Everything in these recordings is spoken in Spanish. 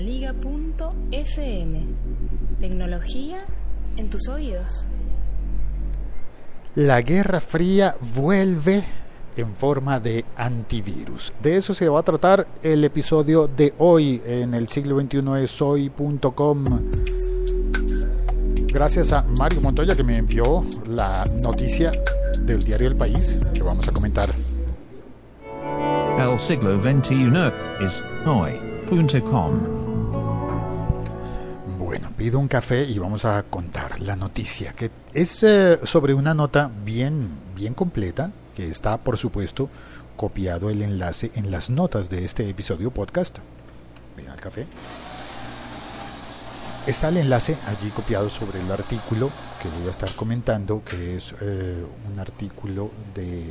laliga.fm. Tecnología en tus oídos. La Guerra Fría vuelve en forma de antivirus. De eso se va a tratar el episodio de hoy en el siglo XXI es soy.com. Gracias a Mario Montoya que me envió la noticia del diario El País que vamos a comentar. El siglo XXI es hoy.com. Pido un café y vamos a contar la noticia, que es eh, sobre una nota bien, bien completa, que está, por supuesto, copiado el enlace en las notas de este episodio podcast. Ven al café. Está el enlace allí copiado sobre el artículo que voy a estar comentando, que es eh, un artículo de,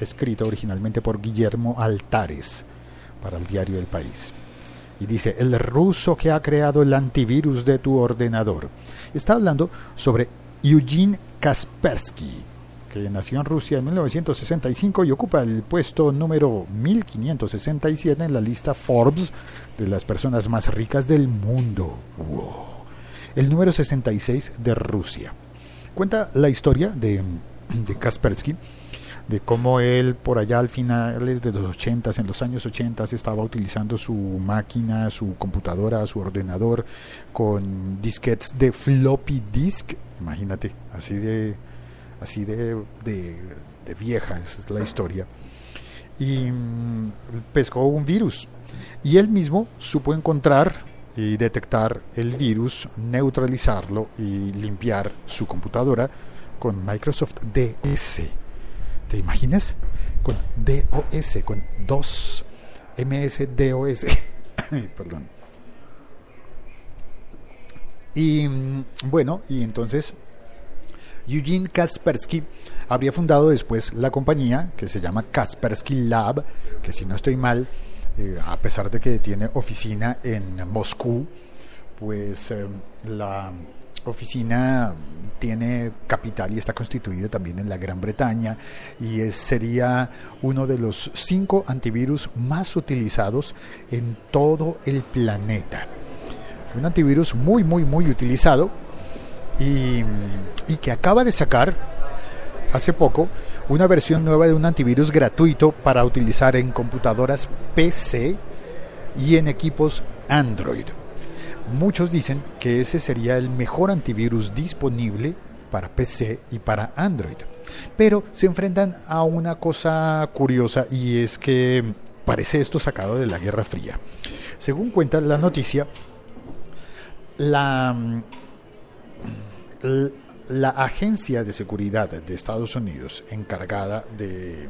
escrito originalmente por Guillermo Altares para el diario El País. Y dice, el ruso que ha creado el antivirus de tu ordenador. Está hablando sobre Eugene Kaspersky, que nació en Rusia en 1965 y ocupa el puesto número 1567 en la lista Forbes de las personas más ricas del mundo. El número 66 de Rusia. Cuenta la historia de, de Kaspersky, de cómo él por allá al finales de los 80, en los años 80, estaba utilizando su máquina, su computadora, su ordenador con disquetes de floppy disk, imagínate, así de así de, de, de vieja es la historia, y mm, pescó un virus. Y él mismo supo encontrar y detectar el virus, neutralizarlo y limpiar su computadora con Microsoft DS. ¿Te imaginas? Con DOS, con dos MS DOS. Perdón. Y mm, bueno, y entonces Eugene Kaspersky habría fundado después la compañía que se llama Kaspersky Lab, que si no estoy mal, eh, a pesar de que tiene oficina en Moscú, pues eh, la oficina tiene capital y está constituida también en la Gran Bretaña y es, sería uno de los cinco antivirus más utilizados en todo el planeta. Un antivirus muy, muy, muy utilizado y, y que acaba de sacar hace poco una versión nueva de un antivirus gratuito para utilizar en computadoras PC y en equipos Android. Muchos dicen que ese sería el mejor antivirus disponible para PC y para Android. Pero se enfrentan a una cosa curiosa y es que parece esto sacado de la Guerra Fría. Según cuenta la noticia, la, la Agencia de Seguridad de Estados Unidos encargada de,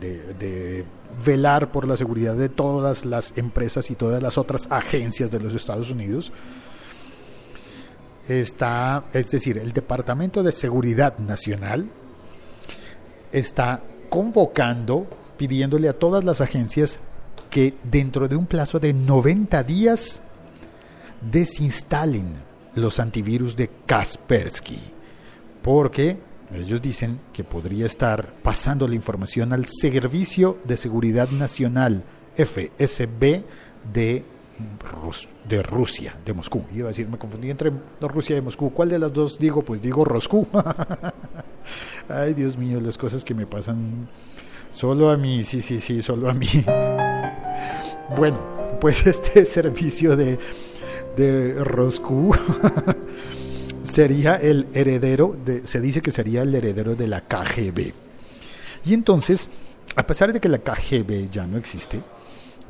de, de, velar por la seguridad de todas las empresas y todas las otras agencias de los Estados Unidos está, es decir, el Departamento de Seguridad Nacional está convocando, pidiéndole a todas las agencias que dentro de un plazo de 90 días desinstalen los antivirus de Kaspersky, porque ellos dicen que podría estar pasando la información al Servicio de Seguridad Nacional, FSB, de, Rus de Rusia, de Moscú. Iba a decir, me confundí entre Rusia y Moscú. ¿Cuál de las dos digo? Pues digo Roscú. Ay, Dios mío, las cosas que me pasan solo a mí, sí, sí, sí, solo a mí. Bueno, pues este servicio de de Roscú sería el heredero, de, se dice que sería el heredero de la KGB. Y entonces, a pesar de que la KGB ya no existe,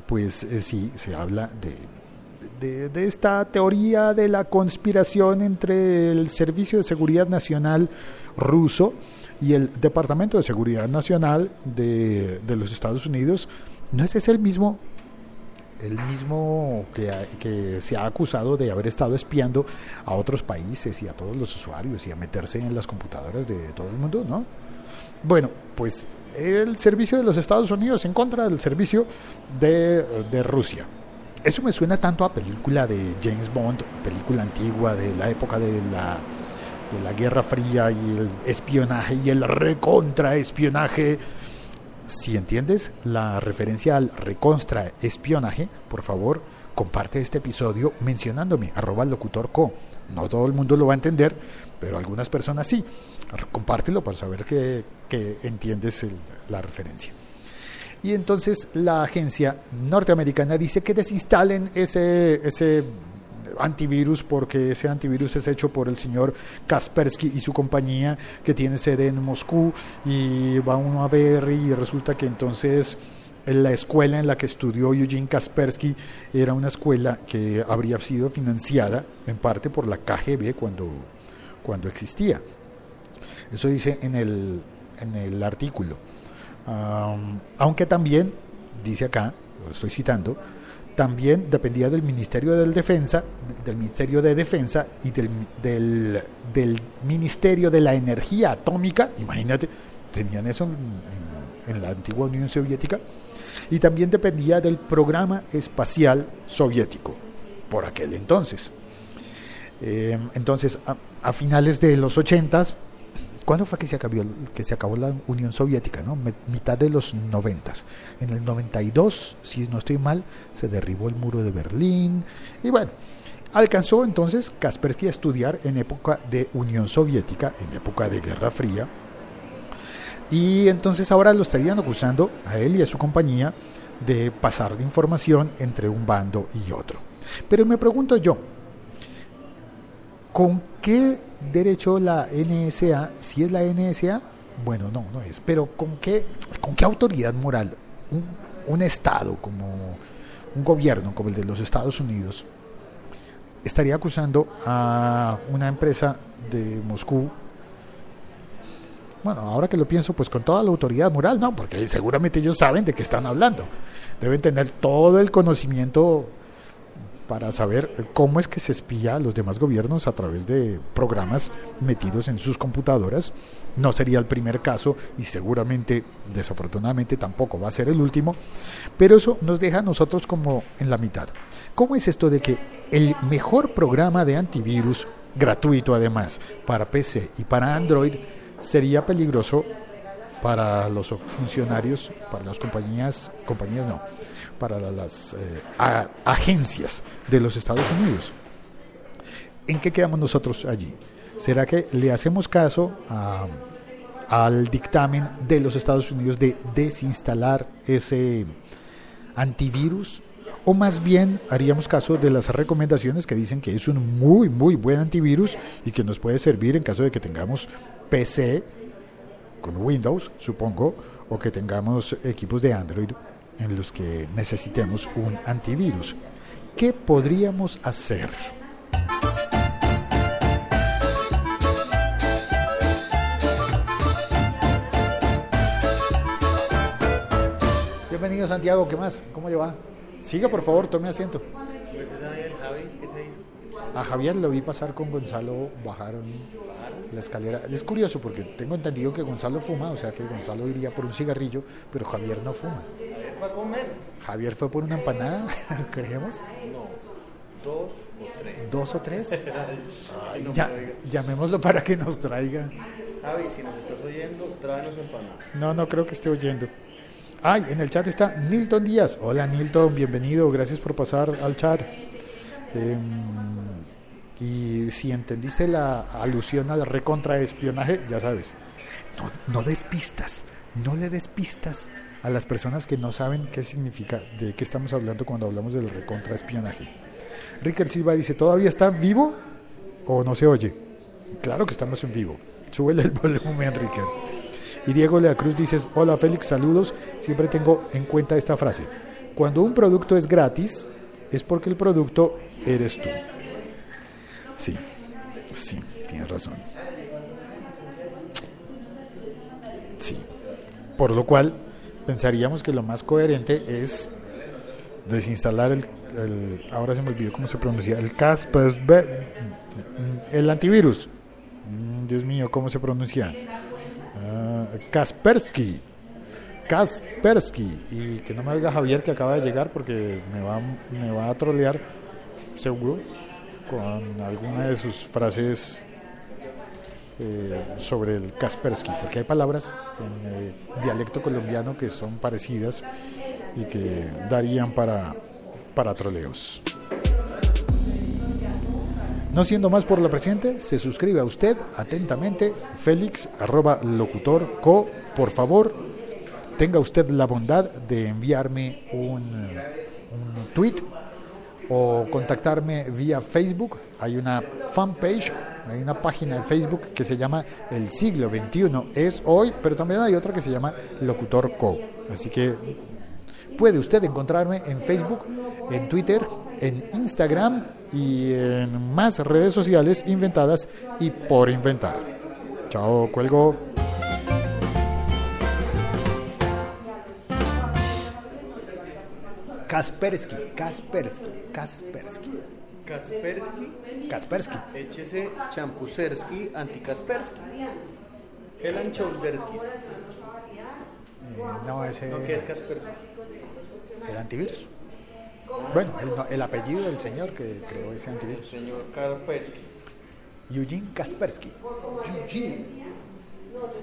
pues eh, sí, se habla de, de, esta teoría de la conspiración entre el Servicio de Seguridad Nacional ruso y el Departamento de Seguridad Nacional de, de los Estados Unidos. ¿No es ese el mismo el mismo que, se ha acusado de haber estado espiando a otros países y a todos los usuarios y a meterse en las computadoras de todo el mundo, ¿no? Bueno, pues el servicio de los Estados Unidos en contra del servicio de, de Rusia. Eso me suena tanto a película de James Bond, película antigua de la época de la, de la Guerra Fría y el espionaje y el recontraespionaje si entiendes la referencia al recontra espionaje, por favor, comparte este episodio mencionándome, arroba locutorco. No todo el mundo lo va a entender, pero algunas personas sí. Compártelo para saber que, que entiendes la referencia. Y entonces la agencia norteamericana dice que desinstalen ese, ese antivirus porque ese antivirus es hecho por el señor Kaspersky y su compañía que tiene sede en Moscú y va uno a ver y resulta que entonces en la escuela en la que estudió Eugene Kaspersky era una escuela que habría sido financiada en parte por la KGB cuando, cuando existía. Eso dice en el, en el artículo. Aunque también, dice acá, lo estoy citando, también dependía del Ministerio de Defensa, del Ministerio de Defensa y del, del, del Ministerio de la Energía Atómica, imagínate, tenían eso en, la antigua Unión Soviética, y también dependía del Programa Espacial Soviético, por aquel entonces. Eh, entonces, a, finales de los 80 ¿Cuándo fue que se acabó, que se acabó la Unión Soviética? ¿no? Mitad de los 90. En el 92, si no estoy mal, se derribó el muro de Berlín. Y bueno, alcanzó entonces Kaspersky a estudiar en época de Unión Soviética, en época de Guerra Fría. Y entonces ahora lo estarían acusando a él y a su compañía de pasar de información entre un bando y otro. Pero me pregunto yo, ¿Con qué derecho la NSA, si es la NSA? Bueno, no, no es, pero ¿con qué, con qué autoridad moral un, un Estado como un gobierno como el de los Estados Unidos estaría acusando a una empresa de Moscú? Bueno, ahora que lo pienso, pues con toda la autoridad moral, no, porque seguramente ellos saben de qué están hablando. Deben tener todo el conocimiento para saber cómo es que se espía a los demás gobiernos a través de programas metidos en sus computadoras. No sería el primer caso y seguramente, desafortunadamente, tampoco va a ser el último, pero eso nos deja a nosotros como en la mitad. ¿Cómo es esto de que el mejor programa de antivirus, gratuito además, para PC y para Android, sería peligroso para los funcionarios, para las compañías, compañías no, para la- las eh, agencias de los Estados Unidos. ¿En qué quedamos nosotros allí? ¿Será que le hacemos caso a- al dictamen de los Estados Unidos de desinstalar ese antivirus? ¿O más bien haríamos caso de las recomendaciones que dicen que es un muy, muy buen antivirus y que nos puede servir en caso de que tengamos PC con Windows, supongo, o que tengamos equipos de Android en los que necesitemos un antivirus. ¿Qué podríamos hacer? Bienvenido Santiago, ¿qué más? ¿Cómo le va? Siga por favor, tome asiento. A Javier lo vi pasar con Gonzalo, bajaron la escalera. Es curioso porque tengo entendido que Gonzalo fuma, o sea que Gonzalo iría por un cigarrillo, pero Javier no fuma. Javier fue a comer. Javier fue por una empanada, creemos. No, dos o tres. ¿Dos o tres? Ay, no Ya- llamémoslo para que nos traiga. Javi, si nos estás oyendo, tráenos empanada. No, no creo que esté oyendo. Ay, en el chat está Nilton Díaz. Hola Nilton, bienvenido, gracias por pasar al chat. Em, y si entendiste la alusión al recontraespionaje, ya sabes, no, no des pistas, no le des pistas a las personas que no saben qué significa, de qué estamos hablando cuando hablamos del recontraespionaje. Ricker Silva dice, ¿todavía está vivo o no se oye? Claro que estamos en vivo. Súbele el volumen, Ricker. Y Diego Lea Cruz dice, hola Félix, saludos. Siempre tengo en cuenta esta frase. Cuando un producto es gratis, es porque el producto eres tú. Sí, sí, tienes razón. Sí. Por lo cual, pensaríamos que lo más coherente es desinstalar el, el- ahora se me olvidó cómo se pronuncia, el Kaspersky, el antivirus. Mm, Dios mío, ¿cómo se pronuncia? Ah, Kaspersky. Kaspersky. Y que no me oiga Javier que acaba de llegar porque me va, me va a trolear seguro con alguna de sus frases eh, sobre el Kaspersky, porque hay palabras en eh, dialecto colombiano que son parecidas y que darían para, para troleos. No siendo más por la presente, se suscribe a usted atentamente, Félix, arroba locutor co. Por favor, tenga usted la bondad de enviarme un, un tweet o contactarme vía Facebook. Hay una fanpage, hay una página de Facebook que se llama El siglo XXI es hoy, pero también hay otra que se llama Locutor Co. Así que puede usted encontrarme en Facebook, en Twitter, en Instagram y en más redes sociales inventadas y por inventar. Chao, cuelgo. Kaspersky, Kaspersky, Kaspersky, Kaspersky, Kaspersky. échese Champusersky, anti-Kaspersky. Helen Chowdersky. Eh, no, ese ¿No qué es Kaspersky? el antivirus. Bueno, el, el apellido del señor que creó ese El antivirus. señor Kaspersky. Eugene Kaspersky. Eugene.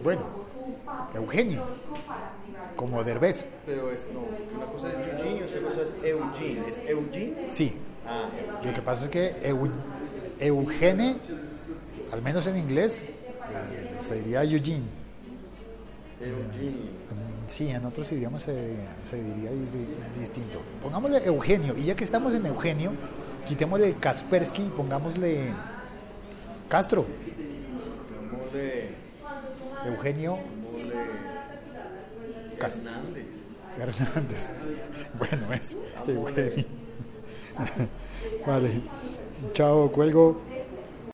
Bueno, Eugenio, como Derbez. Pero es no, una cosa es Eugene y otra cosa es Eugene. ¿Es Eugene? Sí, Ah, lo que pasa es que Eu- Eugene, al menos en inglés, se diría Eugene. Eugene. Mm, Sí, en otros idiomas se, se diría di- distinto. Pongámosle Eugenio, y ya que estamos en Eugenio, quitémosle Kaspersky y pongámosle Castro. Mole. Eugenio Hernández. Hernández. Bueno, eso, Eugenio. vale. Chao, cuelgo.